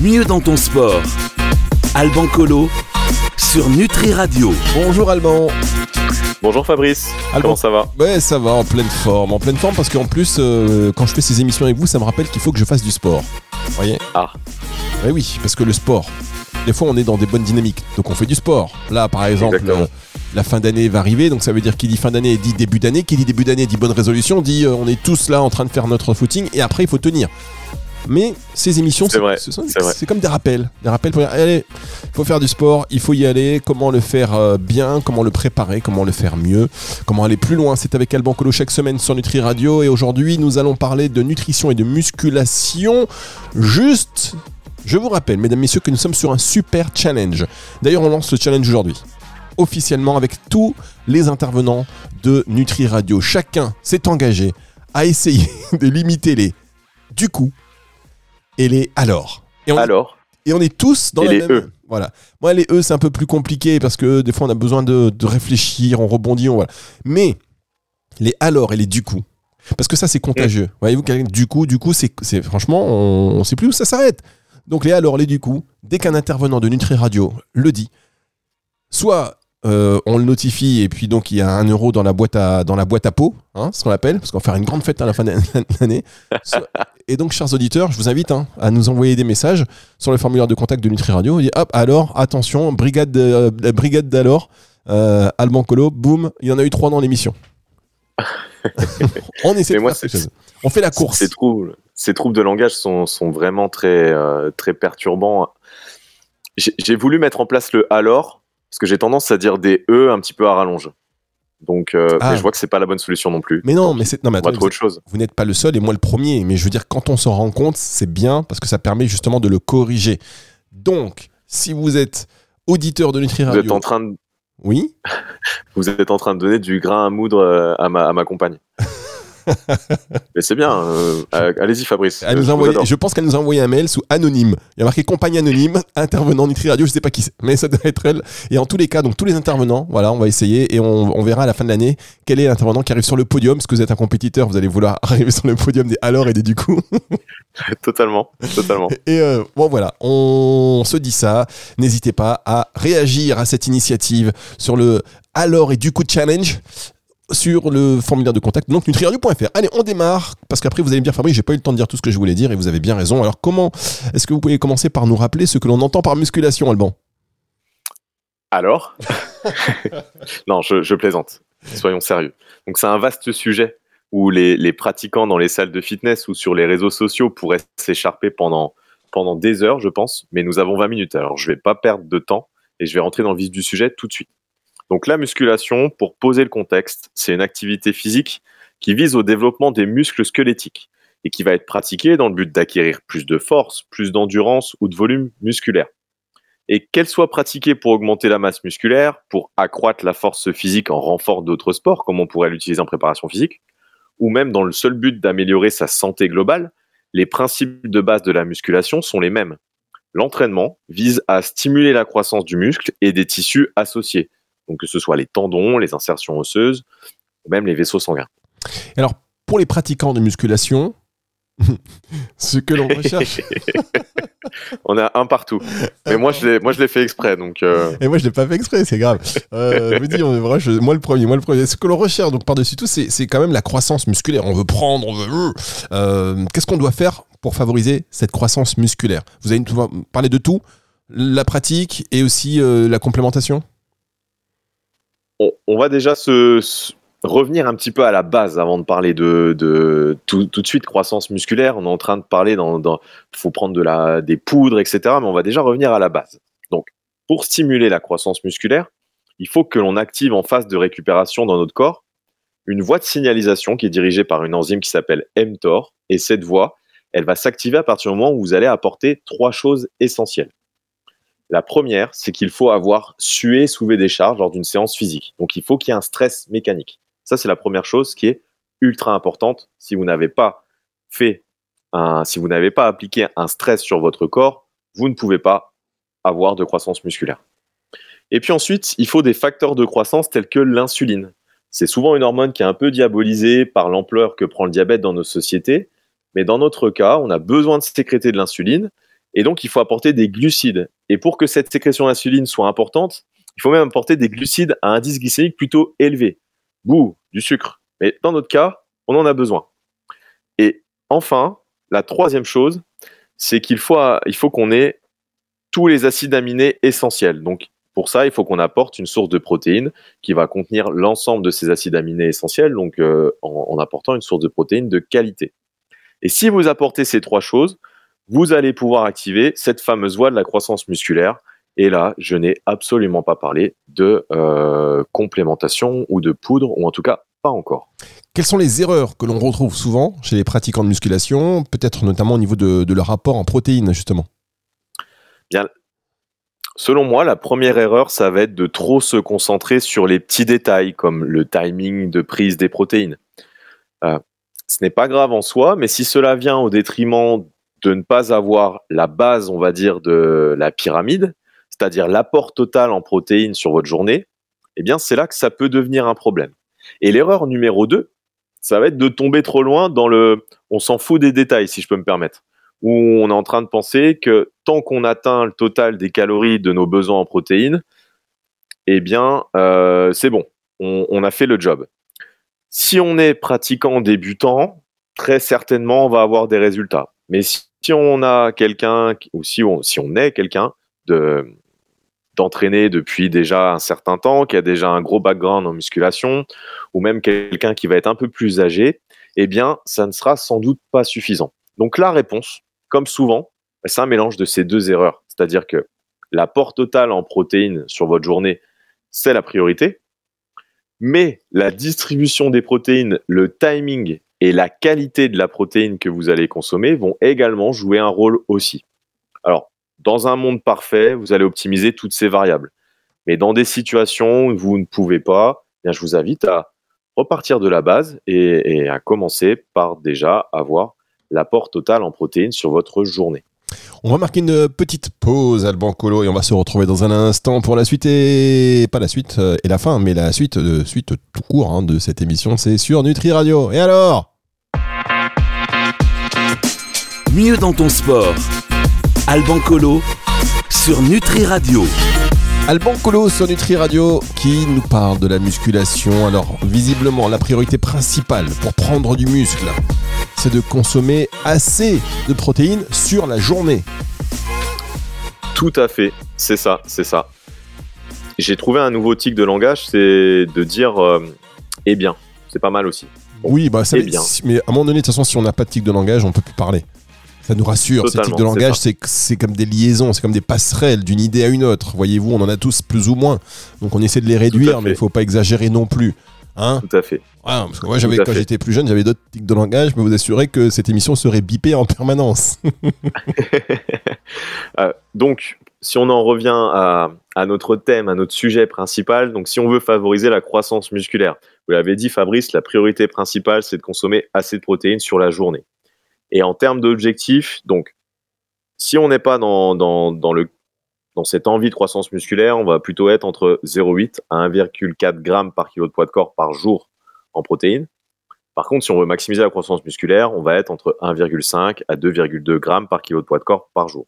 mieux dans ton sport. Alban Colo sur Nutri Radio. Bonjour Alban. Bonjour Fabrice, Alban. comment ça va? Ouais, ça va, en pleine forme. En pleine forme parce qu'en plus, euh, quand je fais ces émissions avec vous, ça me rappelle qu'il faut que je fasse du sport. Vous voyez? Ah. Ouais, oui, parce que le sport, des fois on est dans des bonnes dynamiques, donc on fait du sport. Là, par exemple, euh, la fin d'année va arriver, donc ça veut dire qui dit fin d'année dit début d'année, qui dit début d'année dit bonne résolution, dit euh, on est tous là en train de faire notre footing, et après il faut tenir. Mais ces émissions, C'est comme des rappels. Des rappels pour dire, allez, il faut faire du sport, il faut y aller, comment le faire euh, bien, comment le préparer, comment le faire mieux, comment aller plus loin. C'est avec Alban Colo chaque semaine sur Nutri Radio et aujourd'hui nous allons parler de nutrition et de musculation. Juste, je vous rappelle, mesdames, messieurs, que nous sommes sur un super challenge. D'ailleurs, on lance le challenge aujourd'hui. Officiellement avec tous les intervenants de Nutri Radio. Chacun s'est engagé à essayer de limiter les du coup et les alors. Et on, Alors, et on est tous dans Et la les même. E. Voilà. Moi, les E, c'est un peu plus compliqué parce que des fois, on a besoin de, de réfléchir, on rebondit, on voilà. Mais les alors et les du coup, parce que ça, c'est contagieux. Voyez-vous, quelqu'un du coup, du coup, c'est franchement, on ne sait plus où ça s'arrête. Donc les alors, les du coup, dès qu'un intervenant de Nutri Radio le dit, soit euh, on le notifie et puis donc il y a un euro dans la boîte à dans la boîte à pot, hein, ce qu'on appelle, parce qu'on va faire une grande fête à la fin de l'année. Soit- Et donc, chers auditeurs, je vous invite hein, à nous envoyer des messages sur le formulaire de contact de Nutri Radio. Il dit hop, alors, attention, brigade, de- la brigade d'alors, euh, Alban Colo, boum, il y en a eu trois dans l'émission. on essaie Mais de moi, faire quelque c'est- chose. On fait la course. ces troubles, ces troubles de langage sont, sont vraiment très, euh, très perturbants. J'ai voulu mettre en place le alors, parce que j'ai tendance à dire des E un petit peu à rallonge. Donc, euh, Ah. mais je vois que c'est pas la bonne solution non plus. Mais non, mais c'est non, mais trouver autre chose. vous n'êtes pas le seul et moi le premier. Mais je veux dire, quand on s'en rend compte, c'est bien parce que ça permet justement de le corriger. Donc, si vous êtes auditeur de Nutri Vous Radio, êtes, en train de, oui, vous êtes en train de donner du grain à moudre euh, à ma, à ma compagne. mais c'est bien. euh, euh, Allez-y, Fabrice. Elle nous je envoyé- pense qu'elle nous a envoyé un mail sous anonyme. Il y a marqué compagnie anonyme, intervenant Nutri Radio, je sais pas qui c'est, mais ça doit être elle. Et en tous les cas, donc tous les intervenants, voilà, on va essayer et on, on verra à la fin de l'année quel est l'intervenant qui arrive sur le podium. Parce que vous êtes un compétiteur, vous allez vouloir arriver sur le podium des alors et des du coup. Totalement, totalement. Et euh, bon voilà, on se dit ça. N'hésitez pas à réagir à cette initiative sur le alors et du coup challenge sur le formulaire de contact, donc nutriradio.fr. Allez, on démarre, parce qu'après vous allez me dire, Fabrice, j'ai pas eu le temps de dire tout ce que je voulais dire, et vous avez bien raison. Alors comment est-ce que vous pouvez commencer par nous rappeler ce que l'on entend par musculation, Alban? Alors Non, je, plaisante. Soyons sérieux. Donc c'est un vaste sujet où les, les pratiquants dans les salles de fitness ou sur les réseaux sociaux pourraient s'écharper pendant, pendant des heures, je pense, mais nous avons 20 minutes. Alors je vais pas perdre de temps et je vais rentrer dans le vif du sujet tout de suite. Donc la musculation, pour poser le contexte, c'est une activité physique qui vise au développement des muscles squelettiques et qui va être pratiquée dans le but d'acquérir plus de force, plus d'endurance ou de volume musculaire et qu'elle soit pratiquée pour augmenter la masse musculaire, pour accroître la force physique en renfort d'autres sports, comme on pourrait l'utiliser en préparation physique, ou même dans le seul but d'améliorer sa santé globale, les principes de base de la musculation sont les mêmes. L'entraînement vise à stimuler la croissance du muscle et des tissus associés, donc que ce soit les tendons, les insertions osseuses, ou même les vaisseaux sanguins. Alors, pour les pratiquants de musculation, ce que l'on recherche... On a un partout. Mais moi, je l'ai, moi, je l'ai fait exprès, donc euh, Et moi, je l'ai pas fait exprès, c'est grave. Euh, je dis, on vrai, je- moi le premier, moi le premier. Ce que l'on recherche, donc par-dessus tout, c'est c'est quand même la croissance musculaire. On veut prendre, on veut. Euh, Qu'est-ce qu'on doit faire pour favoriser cette croissance musculaire? Vous allez nous parler de tout, la pratique et aussi euh, la complémentation? On, va déjà se, revenir un petit peu à la base avant de parler de, tout, de suite croissance musculaire. On est en train de parler dans, faut prendre des poudres, etc. Mais on va déjà revenir à la base. Donc, pour stimuler la croissance musculaire, il faut que l'on active en phase de récupération dans notre corps une voie de signalisation qui est dirigée par une enzyme qui s'appelle mTOR. Et cette voie, elle va s'activer à partir du moment où vous allez apporter trois choses essentielles. La première, c'est qu'il faut avoir sué, soulevé des charges lors d'une séance physique. Donc il faut qu'il y ait un stress mécanique. Ça, c'est la première chose qui est ultra importante. Si vous n'avez pas fait si vous n'avez pas appliqué un stress sur votre corps, vous ne pouvez pas avoir de croissance musculaire. Et puis ensuite, il faut des facteurs de croissance tels que l'insuline. C'est souvent une hormone qui est un peu diabolisée par l'ampleur que prend le diabète dans nos sociétés. Mais dans notre cas, on a besoin de sécréter de l'insuline. Et donc, il faut apporter des glucides. Et pour que cette sécrétion d'insuline soit importante, il faut même apporter des glucides à indice glycémique plutôt élevé. Bouh, du sucre. Mais dans notre cas, on en a besoin. Et enfin, la troisième chose, c'est qu'il faut, qu'on ait tous les acides aminés essentiels. Donc, pour ça, il faut qu'on apporte une source de protéines qui va contenir l'ensemble de ces acides aminés essentiels, donc euh, en, apportant une source de protéines de qualité. Et si vous apportez ces trois choses, vous allez pouvoir activer cette fameuse voie de la croissance musculaire. Et là, je n'ai absolument pas parlé de euh, complémentation ou de poudre, ou en tout cas pas encore. Quelles sont les erreurs que l'on retrouve souvent chez les pratiquants de musculation, peut-être notamment au niveau de, de leur rapport en protéines, justement? Bien, Selon moi, la première erreur, ça va être de trop se concentrer sur les petits détails, comme le timing de prise des protéines. Euh, ce n'est pas grave en soi, mais si cela vient au détriment de ne pas avoir la base, on va dire, de la pyramide, c'est-à-dire l'apport total en protéines sur votre journée, eh bien, c'est là que ça peut devenir un problème. Et l'erreur numéro 2, ça va être de tomber trop loin dans le on s'en fout des détails, si je peux me permettre où on est en train de penser que tant qu'on atteint le total des calories de nos besoins en protéines, eh bien, euh, c'est bon, on, a fait le job. Si on est pratiquant débutant, très certainement, on va avoir des résultats. Mais si, on a quelqu'un, ou si on, si on est quelqu'un de, d'entraîner depuis déjà un certain temps, qui a déjà un gros background en musculation, ou même quelqu'un qui va être un peu plus âgé, eh bien, ça ne sera sans doute pas suffisant. Donc la réponse, comme souvent, c'est un mélange de ces deux erreurs. C'est-à-dire que l'apport total en protéines sur votre journée, c'est la priorité. Mais la distribution des protéines, le timing et la qualité de la protéine que vous allez consommer vont également jouer un rôle aussi. Alors, dans un monde parfait, vous allez optimiser toutes ces variables. Mais dans des situations où vous ne pouvez pas, eh bien, je vous invite à repartir de la base et, à commencer par déjà avoir l'apport total en protéines sur votre journée. On va marquer une petite pause, Alban Colo, et on va se retrouver dans un instant pour la suite et pas la suite euh, et la fin, mais la suite de suite tout court hein, de cette émission, c'est sur Nutri Radio. Et alors? Mieux dans ton sport. Alban Colo sur Nutri Radio. Alban Colo sur Nutri Radio qui nous parle de la musculation. Alors visiblement la priorité principale pour prendre du muscle, c'est de consommer assez de protéines sur la journée. Tout à fait, c'est ça, c'est ça. J'ai trouvé un nouveau tic de langage, c'est de dire euh, eh bien. C'est pas mal aussi. oui, bah ça, eh bien. mais à un moment donné, de toute façon, si on n'a pas de tic de langage, on peut plus parler. Ça nous rassure. Ces tics de langage, c'est comme des liaisons, c'est comme des passerelles d'une idée à une autre. Voyez-vous, on en a tous plus ou moins. Donc on essaie de les réduire, mais il faut pas exagérer non plus. Hein Tout à fait. parce que moi, j'avais, quand j'étais plus jeune, j'avais d'autres tics de langage. Je peux vous assurer que cette émission serait bipée en permanence. Euh, donc, si on en revient à, à, notre thème, à notre sujet principal, donc si on veut favoriser la croissance musculaire, vous l'avez dit, Fabrice, la priorité principale, c'est de consommer assez de protéines sur la journée. Et en termes d'objectifs, donc, si on n'est pas dans, dans, dans le dans cette envie de croissance musculaire, on va plutôt être entre 0,8 à 1,4 g par kilo de poids de corps par jour en protéines. Par contre, si on veut maximiser la croissance musculaire, on va être entre 1,5 à 2,2 g par kilo de poids de corps par jour.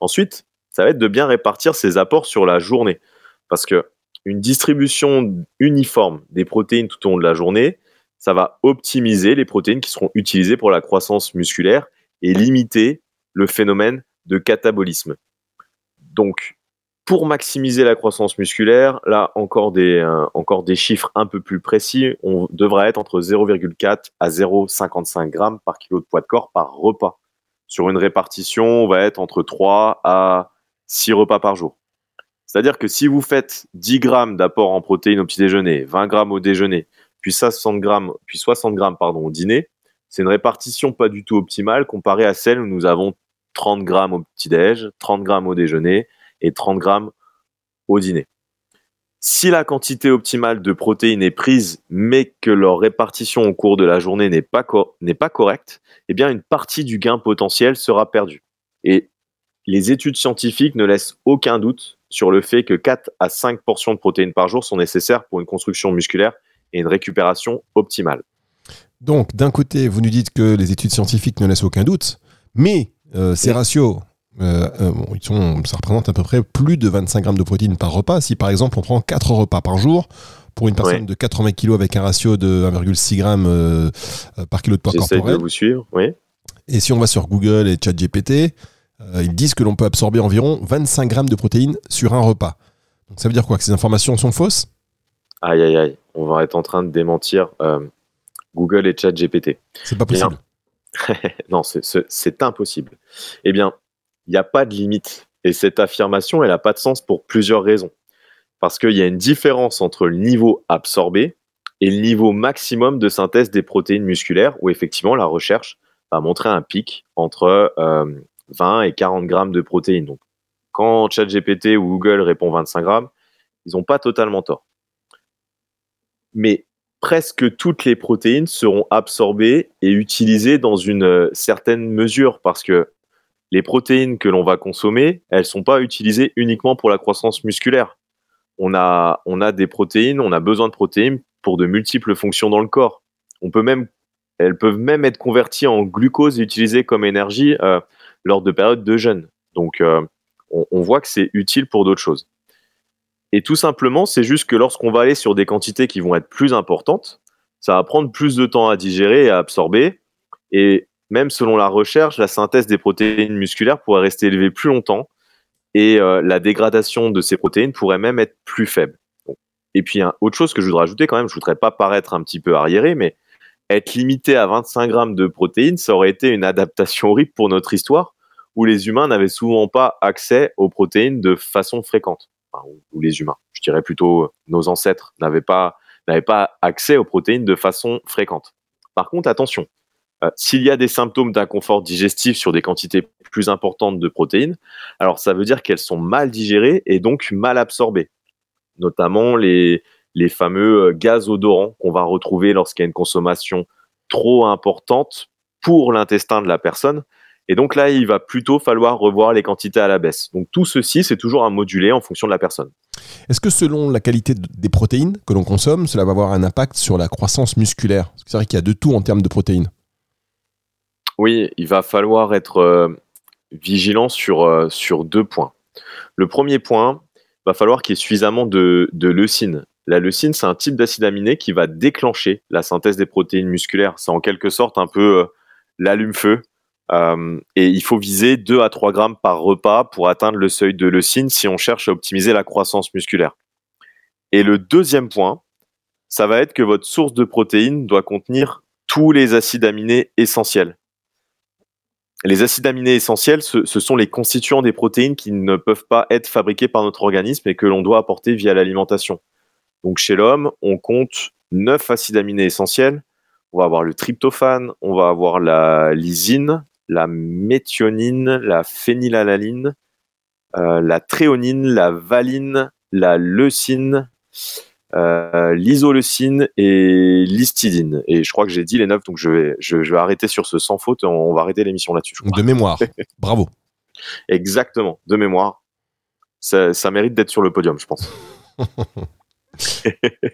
Ensuite, ça va être de bien répartir ces apports sur la journée. Parce que une distribution uniforme des protéines tout au long de la journée, ça va optimiser les protéines qui seront utilisées pour la croissance musculaire et limiter le phénomène de catabolisme. Donc, pour maximiser la croissance musculaire, là encore des, euh, chiffres un peu plus précis, on devrait être entre 0,4 à 0,55 grammes par kilo de poids de corps par repas. Sur une répartition, on va être entre 3 à 6 repas par jour. C'est-à-dire que si vous faites 10 grammes d'apport en protéines au petit déjeuner, 20 grammes au déjeuner, puis 60 grammes, puis 60 grammes pardon, au dîner, c'est une répartition pas du tout optimale comparée à celle où nous avons 30 grammes au petit-déj, 30 grammes au déjeuner et 30 grammes au dîner. Si la quantité optimale de protéines est prise, mais que leur répartition au cours de la journée n'est pas, correcte, eh une partie du gain potentiel sera perdue. Et les études scientifiques ne laissent aucun doute sur le fait que 4 à 5 portions de protéines par jour sont nécessaires pour une construction musculaire et une récupération optimale. Donc, d'un côté, vous nous dites que les études scientifiques ne laissent aucun doute, mais euh, ces ratios, Euh, euh, bon, ils sont, ça représente à peu près plus de 25 grammes de protéines par repas. Si par exemple on prend 4 repas par jour, pour une personne Ouais. de 80 kg avec un ratio de 1,6 g euh, euh, par kilo de poids J'essaie de corporel, vous suivre, oui. et si on va sur Google et ChatGPT, ils disent que l'on peut absorber environ 25 grammes de protéines sur un repas. Donc ça veut dire quoi? Que ces informations sont fausses? Aïe, aïe, aïe. On va être en train de démentir euh, Google et ChatGPT. C'est pas Bien. possible. non, c'est- impossible. Eh bien, il n'y a pas de limite. Et cette affirmation, elle n'a pas de sens pour plusieurs raisons. Parce qu'il y a une différence entre le niveau absorbé et le niveau maximum de synthèse des protéines musculaires, où effectivement la recherche va montrer un pic entre euh, 20 et 40 grammes de protéines. Donc, quand ChatGPT ou Google répond 25 grammes, ils n'ont pas totalement tort. Mais presque toutes les protéines seront absorbées et utilisées dans une euh, certaine mesure parce que les protéines que l'on va consommer, elles sont pas utilisées uniquement pour la croissance musculaire. On a, des protéines, on a besoin de protéines pour de multiples fonctions dans le corps. On peut même, elles peuvent même être converties en glucose et utilisées comme énergie euh, lors de périodes de jeûne. Donc, euh, on voit que c'est utile pour d'autres choses. Et tout simplement, c'est juste que lorsqu'on va aller sur des quantités qui vont être plus importantes, ça va prendre plus de temps à digérer et à absorber. Et même selon la recherche, la synthèse des protéines musculaires pourrait rester élevée plus longtemps et euh, la dégradation de ces protéines pourrait même être plus faible. Et puis, autre chose que je voudrais ajouter quand même, je voudrais pas paraître un petit peu arriéré, mais être limité à 25 grammes de protéines, ça aurait été une adaptation horrible pour notre histoire, où les humains n'avaient souvent pas accès aux protéines de façon fréquente. Ou, les humains, je dirais plutôt euh, nos ancêtres n'avaient pas, n'avaient pas accès aux protéines de façon fréquente. Par contre, attention, euh, s'il y a des symptômes d'inconfort digestif sur des quantités plus importantes de protéines, alors ça veut dire qu'elles sont mal digérées et donc mal absorbées. Notamment les, les fameux euh, gaz odorants qu'on va retrouver lorsqu'il y a une consommation trop importante pour l'intestin de la personne. Et donc là, il va plutôt falloir revoir les quantités à la baisse. Donc tout ceci, c'est toujours à moduler en fonction de la personne. Est-ce que selon la qualité de- des protéines que l'on consomme, cela va avoir un impact sur la croissance musculaire? C'est vrai qu'il y a de tout en termes de protéines. Oui, il va falloir être euh, vigilant sur, euh, sur deux points. Le premier point, va falloir qu'il y ait suffisamment de, de leucine. La leucine, c'est un type d'acide aminé qui va déclencher la synthèse des protéines musculaires. C'est en quelque sorte un peu euh, l'allume-feu. Euh, et il faut viser 2 à 3 grammes par repas pour atteindre le seuil de leucine si on cherche à optimiser la croissance musculaire. Et le deuxième point, ça va être que votre source de protéines doit contenir tous les acides aminés essentiels. Les acides aminés essentiels, ce, sont les constituants des protéines qui ne peuvent pas être fabriqués par notre organisme et que l'on doit apporter via l'alimentation. Donc chez l'homme, on compte 9 acides aminés essentiels. On va avoir le tryptophane, on va avoir la lysine, la méthionine, la phénylalanine, euh, la tréonine, la valine, la leucine, euh, l'isoleucine et l'histidine. Et je crois que j'ai dit les neuf, donc je vais, je, je vais arrêter sur ce sans faute. On va arrêter l'émission là-dessus. De mémoire. Bravo. Exactement, de mémoire. Ça, ça mérite d'être sur le podium, je pense.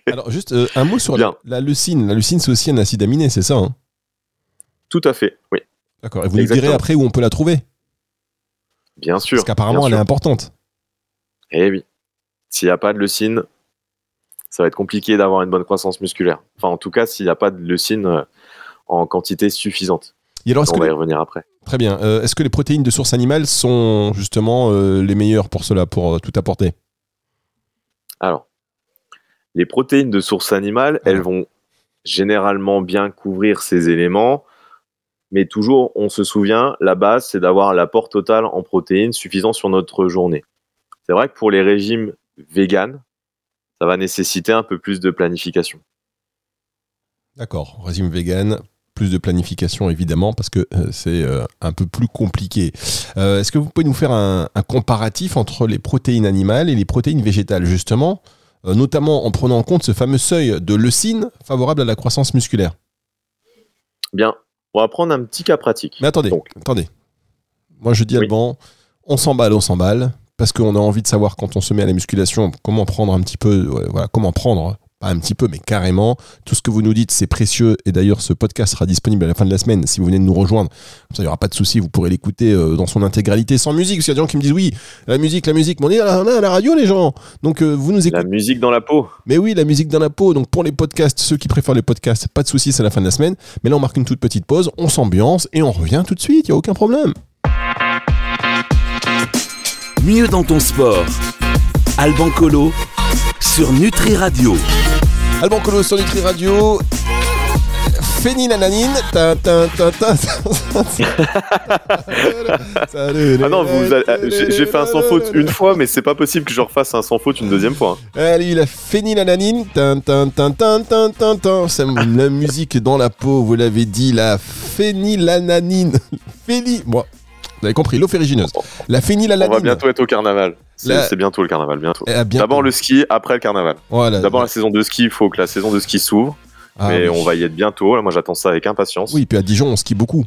Alors, juste euh, un mot sur la, la leucine. La leucine, c'est aussi un acide aminé, c'est ça hein? Tout à fait, oui, D'accord. Et vous nous direz Exactement. après où on peut la trouver bien sûr. Parce qu'apparemment, elle est importante. Eh oui. S'il n'y a pas de leucine, ça va être compliqué d'avoir une bonne croissance musculaire. Enfin, en tout cas, s'il n'y a pas de leucine euh, en quantité suffisante. Et alors, On va y revenir après. Très bien. Euh, est-ce que les protéines de source animale sont justement euh, les meilleures pour cela, pour euh, tout apporter? Alors, les protéines de source animale, elles vont généralement bien couvrir ces éléments, mais toujours, on se souvient, la base, c'est d'avoir l'apport total en protéines suffisant sur notre journée. C'est vrai que pour les régimes véganes, ça va nécessiter un peu plus de planification. D'accord. Régime vegan, plus de planification évidemment, parce que euh, c'est euh, un peu plus compliqué. Euh, est-ce que vous pouvez nous faire un, un comparatif entre les protéines animales et les protéines végétales, justement, notamment en prenant en compte ce fameux seuil de leucine favorable à la croissance musculaire? Bien, on va prendre un petit cas pratique. Mais attendez, Donc. attendez. Moi, je dis Oui. Alban, on s'emballe, on s'emballe, parce qu'on a envie de savoir quand on se met à la musculation comment prendre un petit peu, voilà, comment prendre pas un petit peu, mais carrément. Tout ce que vous nous dites, c'est précieux. Et d'ailleurs, ce podcast sera disponible à la fin de la semaine si vous venez de nous rejoindre. Comme ça, il n'y aura pas de souci. Vous pourrez l'écouter euh, dans son intégralité sans musique. Parce qu'il y a des gens qui me disent oui, la musique, la musique. Mais on est à la, à la radio, les gens. Donc, euh, vous nous La écoutez. musique dans la peau. Mais oui, la musique dans la peau. Donc, pour les podcasts, ceux qui préfèrent les podcasts, pas de souci, c'est la fin de la semaine. Mais là, on marque une toute petite pause. On s'ambiance et on revient tout de suite. Il n'y a aucun problème. Mieux dans ton sport. Alban Colo sur Nutri Radio. Alban Colo sur Nutri Radio. Salut, Ah non, j'ai fait un sans faute une fois, mais c'est pas possible que je refasse un sans faute une deuxième fois. hein. Allez, la tin. C'est la musique dans la peau, vous l'avez dit, la phénylananine. Phéni... Bon, vous avez compris, l'eau ferrugineuse. La On va bientôt être au carnaval. C'est bientôt le carnaval, bientôt. Eh, bientôt. D'abord le ski, après le carnaval. Voilà. D'abord la saison de ski, il faut que la saison de ski s'ouvre, Ah, mais oui. on va y être bientôt. Là, moi j'attends ça avec impatience. Oui, puis à Dijon, on skie beaucoup.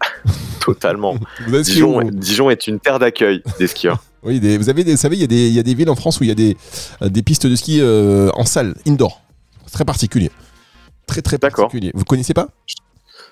Totalement. Dijon, est une terre d'accueil des skieurs. Oui, des- vous avez des, vous savez, il y, a des- il y a des villes en France où il y a des, euh, des pistes de ski euh, en salle, indoor. Très particulier. Très très particulier. Vous connaissez pas?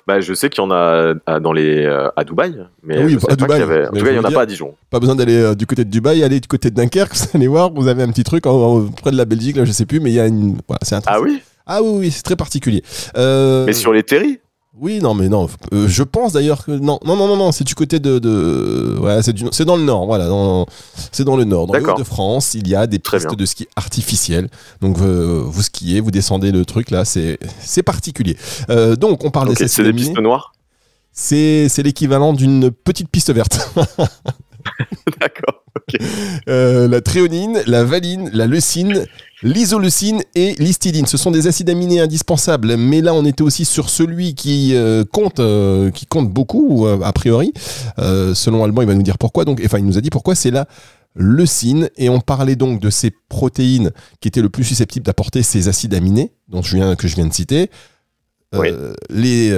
Bah, je sais qu'il y en a à, dans les, euh, à Dubaï, mais Ah oui, je à Dubaï, y avait- En tout cas, il n'y en a pas à Dijon. Pas besoin d'aller euh, du côté de Dubaï, aller du côté de Dunkerque, vous allez voir, vous avez un petit truc en, en- près de la Belgique, là je sais plus, mais il y a une. Voilà, c'est Ah oui Ah oui, oui, c'est très particulier. Euh, Mais sur les terris Oui, non, mais non. euh, je pense d'ailleurs que. Non, non, non, non, non c'est du côté de. de... Ouais, c'est, du- c'est dans le nord, voilà. dans- C'est dans le nord. Dans le de France, il y a des pistes de ski artificielles. Donc, euh, vous skiez, vous descendez le truc, là, c'est, c'est particulier. Euh, donc, on parle Ok, des C'est des pistes noires C'est, c'est l'équivalent d'une petite piste verte. D'accord. Euh, la tréonine, la valine, la leucine, l'isoleucine et l'histidine. Ce sont des acides aminés indispensables, mais là on était aussi sur celui qui euh, compte, euh, qui compte beaucoup a priori. Selon Alban, il va nous dire pourquoi. Donc, enfin, il nous a dit pourquoi. C'est la leucine et on parlait donc de ces protéines qui étaient le plus susceptibles d'apporter ces acides aminés dont je viens, que je viens de citer. Les,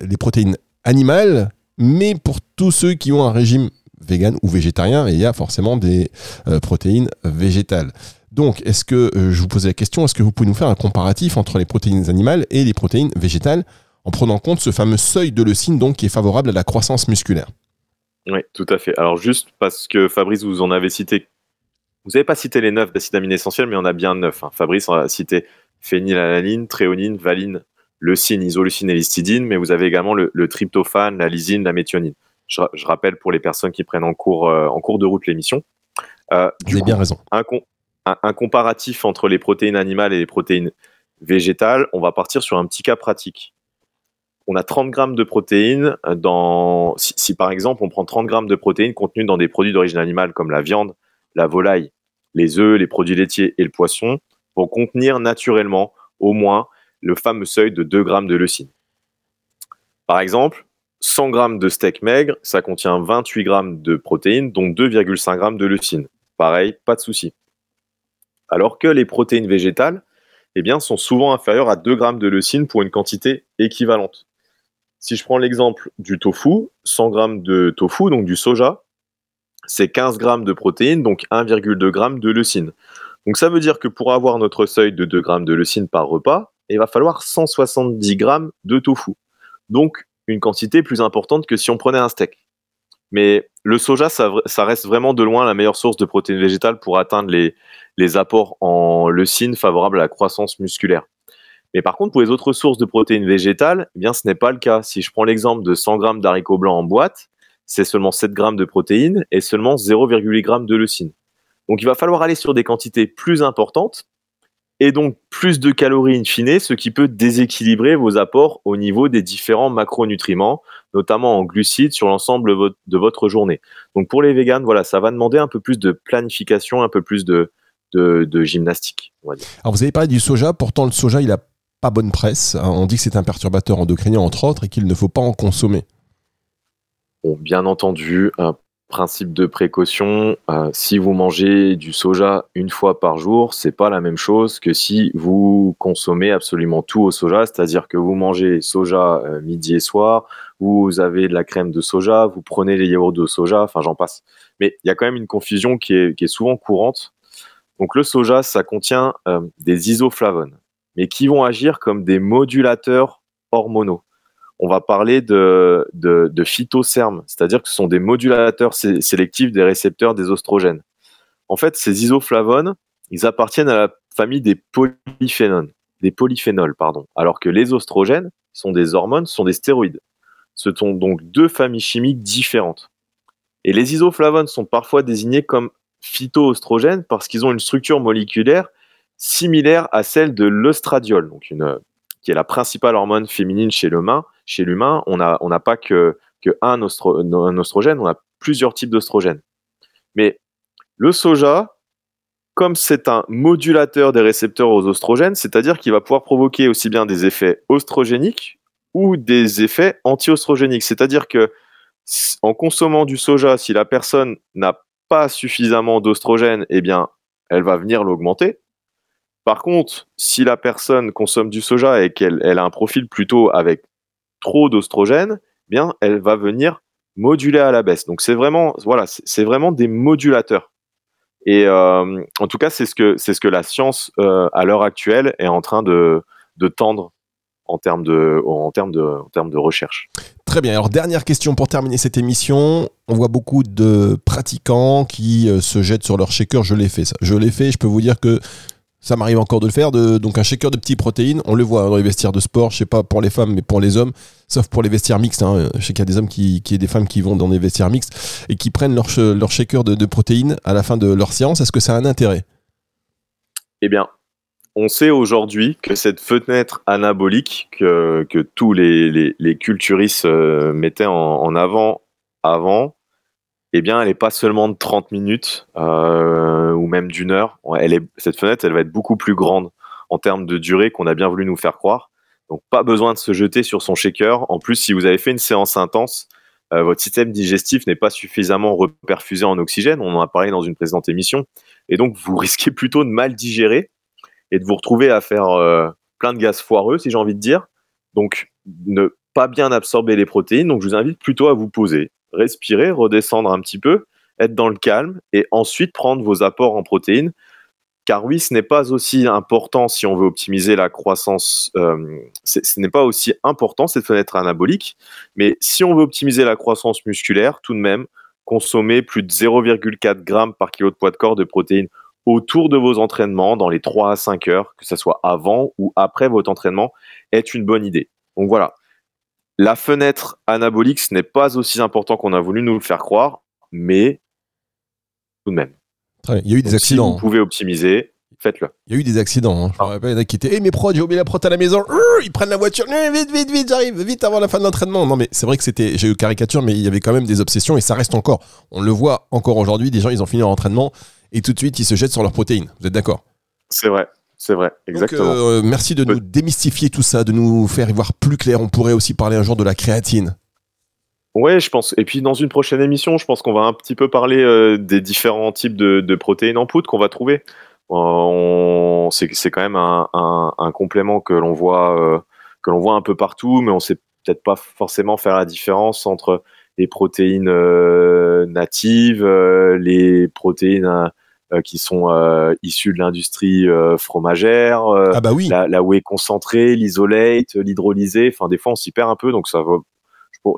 les protéines animales, mais pour tous ceux qui ont un régime vegan ou végétarien, et il y a forcément des euh, protéines végétales. Donc, est-ce que, euh, je vous posais la question, est-ce que vous pouvez nous faire un comparatif entre les protéines animales et les protéines végétales en prenant en compte ce fameux seuil de leucine donc, qui est favorable à la croissance musculaire? Oui, tout à fait. Alors juste parce que Fabrice, vous en avez cité, vous n'avez pas cité les neuf d'acides aminés essentiels, mais on a bien neuf. hein. Fabrice en a cité phénylalanine, tréonine, valine, leucine, isoleucine et l'histidine, mais vous avez également le, le tryptophane, la lysine, la méthionine. Je, ra- je rappelle pour les personnes qui prennent en cours, euh, en cours de route l'émission. Euh, Vous avez bien raison. un, com- un- un comparatif entre les protéines animales et les protéines végétales, on va partir sur un petit cas pratique. On a 30 grammes de protéines dans. Si, si par exemple on prend 30 grammes de protéines contenues dans des produits d'origine animale comme la viande, la volaille, les œufs, les produits laitiers et le poisson, vont contenir naturellement au moins le fameux seuil de 2 grammes de leucine. Par exemple, 100 grammes de steak maigre, ça contient 28 grammes de protéines, dont 2,5 grammes de leucine. Pareil, pas de souci. Alors que les protéines végétales eh bien, sont souvent inférieures à 2 grammes de leucine pour une quantité équivalente. Si je prends l'exemple du tofu, 100 grammes de tofu, donc du soja, c'est 15 grammes de protéines, donc 1,2 grammes de leucine. Donc ça veut dire que pour avoir notre seuil de 2 grammes de leucine par repas, il va falloir 170 grammes de tofu. Donc une quantité plus importante que si on prenait un steak. Mais le soja, ça, reste vraiment de loin la meilleure source de protéines végétales pour atteindre les, apports en leucine favorables à la croissance musculaire. Mais par contre, pour les autres sources de protéines végétales, eh bien, ce n'est pas le cas. Si je prends l'exemple de 100 grammes d'haricots blancs en boîte, c'est seulement 7 grammes de protéines et seulement 0,8 grammes de leucine. Donc, il va falloir aller sur des quantités plus importantes et donc plus de calories in fine, ce qui peut déséquilibrer vos apports au niveau des différents macronutriments, notamment en glucides sur l'ensemble de votre- journée. Donc pour les véganes, voilà, ça va demander un peu plus de planification, un peu plus de, de, de gymnastique, on va dire. Alors, vous avez parlé du soja, pourtant le soja, il a pas bonne presse. hein. On dit que c'est un perturbateur endocrinien, entre autres, et qu'il ne faut pas en consommer. Bon, bien entendu, principe de précaution, euh, si vous mangez du soja une fois par jour, c'est pas la même chose que si vous consommez absolument tout au soja, c'est-à-dire que vous mangez soja euh, midi et soir, vous avez de la crème de soja, vous prenez les yaourts de soja, enfin j'en passe. Mais il y a quand même une confusion qui est, souvent courante. Donc le soja, ça contient euh, des isoflavones, mais qui vont agir comme des modulateurs hormonaux. On va parler de, de, c'est-à-dire que ce sont des modulateurs sélectifs des récepteurs des oestrogènes. En fait, ces isoflavones, ils appartiennent à la famille des polyphénols, des polyphénols, pardon, alors que les oestrogènes sont des hormones, sont des stéroïdes. Ce sont donc deux familles chimiques différentes. Et les isoflavones sont parfois désignés comme phytoestrogènes parce qu'ils ont une structure moléculaire similaire à celle de l'œstradiol, donc une, qui est la principale hormone féminine chez l'humain. Chez l'humain, on n'a pas que, que un, on a plusieurs types d'oestrogènes. Mais le soja, comme c'est un modulateur des récepteurs aux oestrogènes, c'est-à-dire qu'il va pouvoir provoquer aussi bien des effets oestrogéniques ou des effets anti-oestrogéniques. C'est-à-dire que en consommant du soja, si la personne n'a pas suffisamment d'oestrogène, eh bien, elle va venir l'augmenter. Par contre, si la personne consomme du soja et qu'elle a un profil plutôt avec trop d'oestrogène, eh bien, elle va venir moduler à la baisse. Donc c'est vraiment, voilà, c'est des modulateurs. Et euh, en tout cas, c'est ce que la science euh, à l'heure actuelle est en train de, tendre en termes de recherche. Très bien. Alors dernière question pour terminer cette émission. On voit beaucoup de pratiquants qui euh, se jettent sur leur shaker. Je l'ai fait. Je l'ai fait. Je peux vous dire que ça m'arrive encore de le faire. Donc un shaker de petites protéines, on le voit dans les vestiaires de sport, je sais pas pour les femmes, mais pour les hommes, sauf pour les vestiaires mixtes. Hein. Je sais qu'il y a des hommes qui, qui des femmes qui vont dans des vestiaires mixtes et qui prennent leur, leur shaker de, protéines à la fin de leur séance. Est-ce que ça a un intérêt? Eh bien, on sait aujourd'hui que cette fenêtre anabolique que, que tous les, les, culturistes euh, mettaient en, en avant avant, eh bien, elle n'est pas seulement de 30 minutes euh, ou même d'une heure. Cette fenêtre, elle va être beaucoup plus grande en termes de durée qu'on a bien voulu nous faire croire. Donc, pas besoin de se jeter sur son shaker. En plus, si vous avez fait une séance intense, euh, votre système digestif n'est pas suffisamment reperfusé en oxygène. On en a parlé dans une précédente émission. Et donc, vous risquez plutôt de mal digérer et de vous retrouver à faire euh, plein de gaz foireux, si j'ai envie de dire. Donc, ne pas bien absorber les protéines. Donc, je vous invite plutôt à vous poser, respirer, redescendre un petit peu, être dans le calme et ensuite prendre vos apports en protéines. Car oui, ce n'est pas aussi important si on veut optimiser la croissance, euh, ce n'est pas aussi important cette fenêtre anabolique, mais si on veut optimiser la croissance musculaire, tout de même, consommer plus de 0,4 g par kilo de poids de corps de protéines autour de vos entraînements dans les 3 à 5 heures, que ce soit avant ou après votre entraînement, est une bonne idée. Donc voilà, la fenêtre anabolique, ce n'est pas aussi important qu'on a voulu nous le faire croire, mais tout de même. Il y a eu des accidents. Si vous hein. pouvez optimiser, faites-le. Il y a eu des accidents. Hein. Je me rappelle, il y en a qui étaient, Eh, mes prods, j'ai oublié la prod à la maison. Ils prennent la voiture. Vite, vite, vite, j'arrive. Vite avant la fin de l'entraînement. Non, mais c'est vrai que c'était, j'ai eu caricature, mais il y avait quand même des obsessions et ça reste encore. On le voit encore aujourd'hui. Des gens, ils ont fini leur entraînement et tout de suite, ils se jettent sur leurs protéines. Vous êtes d'accord? C'est vrai. C'est vrai, exactement. Euh, merci de nous démystifier tout ça, de nous faire y voir plus clair. On pourrait aussi parler un jour de la créatine. Ouais, je pense. Et puis dans une prochaine émission, je pense qu'on va un petit peu parler euh, des différents types de, protéines en poudre qu'on va trouver. Euh, c'est quand même un, complément que l'on voit, que l'on voit un peu partout, mais on sait peut-être pas forcément faire la différence entre les protéines natives, les protéines qui sont euh, issus de l'industrie euh, fromagère, ah bah oui. la, whey concentrée, l'isolate, l'hydrolysé. Enfin, des fois, on s'y perd un peu, donc ça va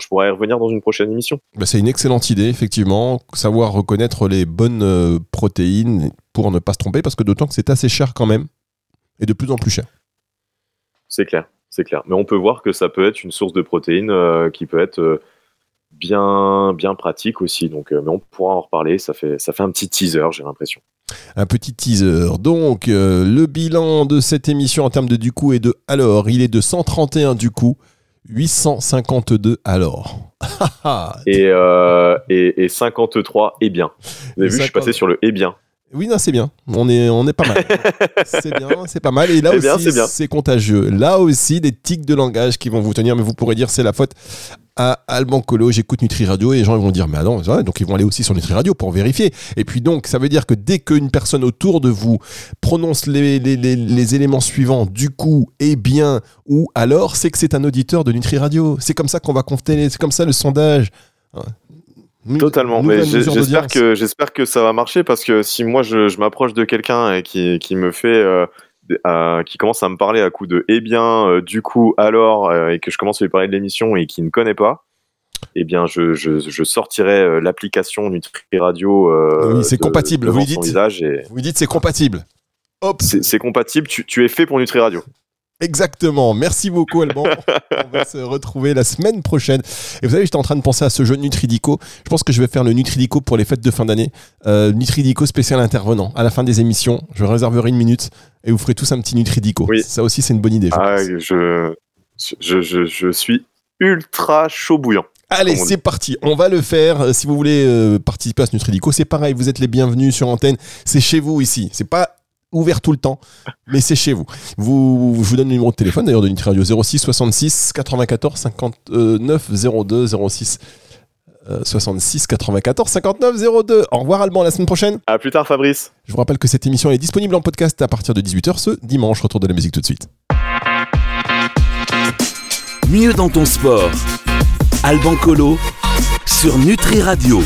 je pourrais y revenir dans une prochaine émission. Bah, c'est une excellente idée, effectivement. Savoir reconnaître les bonnes protéines pour ne pas se tromper, parce que d'autant que c'est assez cher quand même, et de plus en plus cher. C'est clair, c'est clair. Mais on peut voir que ça peut être une source de protéines qui peut être bien, bien pratique aussi. Donc, euh, mais on pourra en reparler. Ça fait, ça fait un petit teaser, j'ai l'impression. Un petit teaser. Donc, euh, le bilan de cette émission en termes de du coup est de alors, il est de 131 du coup, 852 alors. et, euh, et, et, 53 et bien. Vous avez vu, je suis passé sur le et bien. Oui, non, c'est bien. On est, on est pas mal. c'est bien, c'est pas mal. Et là aussi, c'est contagieux. Là aussi, des tics de langage qui vont vous tenir, mais vous pourrez dire c'est la faute à Alban Colo, j'écoute Nutri Radio et les gens vont dire mais non, donc ils vont aller aussi sur Nutri Radio pour vérifier. Et puis donc ça veut dire que dès qu'une personne autour de vous prononce les, les, éléments suivants du coup et bien ou alors c'est que c'est un auditeur de Nutri Radio. C'est comme ça qu'on va compter, c'est comme ça le sondage. Totalement. Mais j'espère que j'espère que ça va marcher parce que si moi je, je m'approche de quelqu'un et qui, qui me fait euh, euh, qui commence à me parler à coup de eh bien euh, du coup alors et que je commence à lui parler de l'émission et qu'il ne connaît pas, eh bien je, je, je sortirai l'application Nutri Radio. Oui, c'est compatible, vous dites. et Vous dites c'est compatible. Hop, c'est c'est compatible. Tu, tu es fait pour Nutri Radio. Exactement. Merci beaucoup, Alban. On va se retrouver la semaine prochaine. Et vous savez, j'étais en train de penser à ce jeu Nutridico. Je pense que je vais faire le Nutridico pour les fêtes de fin d'année. Euh, Nutridico spécial intervenant. À la fin des émissions, je réserverai une minute et vous ferez tous un petit Nutridico. Oui. Ça aussi, c'est une bonne idée. je Ah, je, je, je, je suis ultra chaud bouillant. Allez, c'est parti. On va le faire. Euh, Si vous voulez euh, participer à ce Nutridico, c'est pareil. Vous êtes les bienvenus sur antenne. C'est chez vous ici. C'est pas ouvert tout le temps, mais c'est chez vous. vous. Je vous donne le numéro de téléphone d'ailleurs de Nutri Radio 06 66 94 59 02 06 euh, 66 94 59 02. Au revoir Alban, à la semaine prochaine. À plus tard, Fabrice. Je vous rappelle que cette émission est disponible en podcast à partir de 18h ce dimanche. Retour de la musique tout de suite. Mieux dans ton sport. Alban Colo sur Nutri Radio.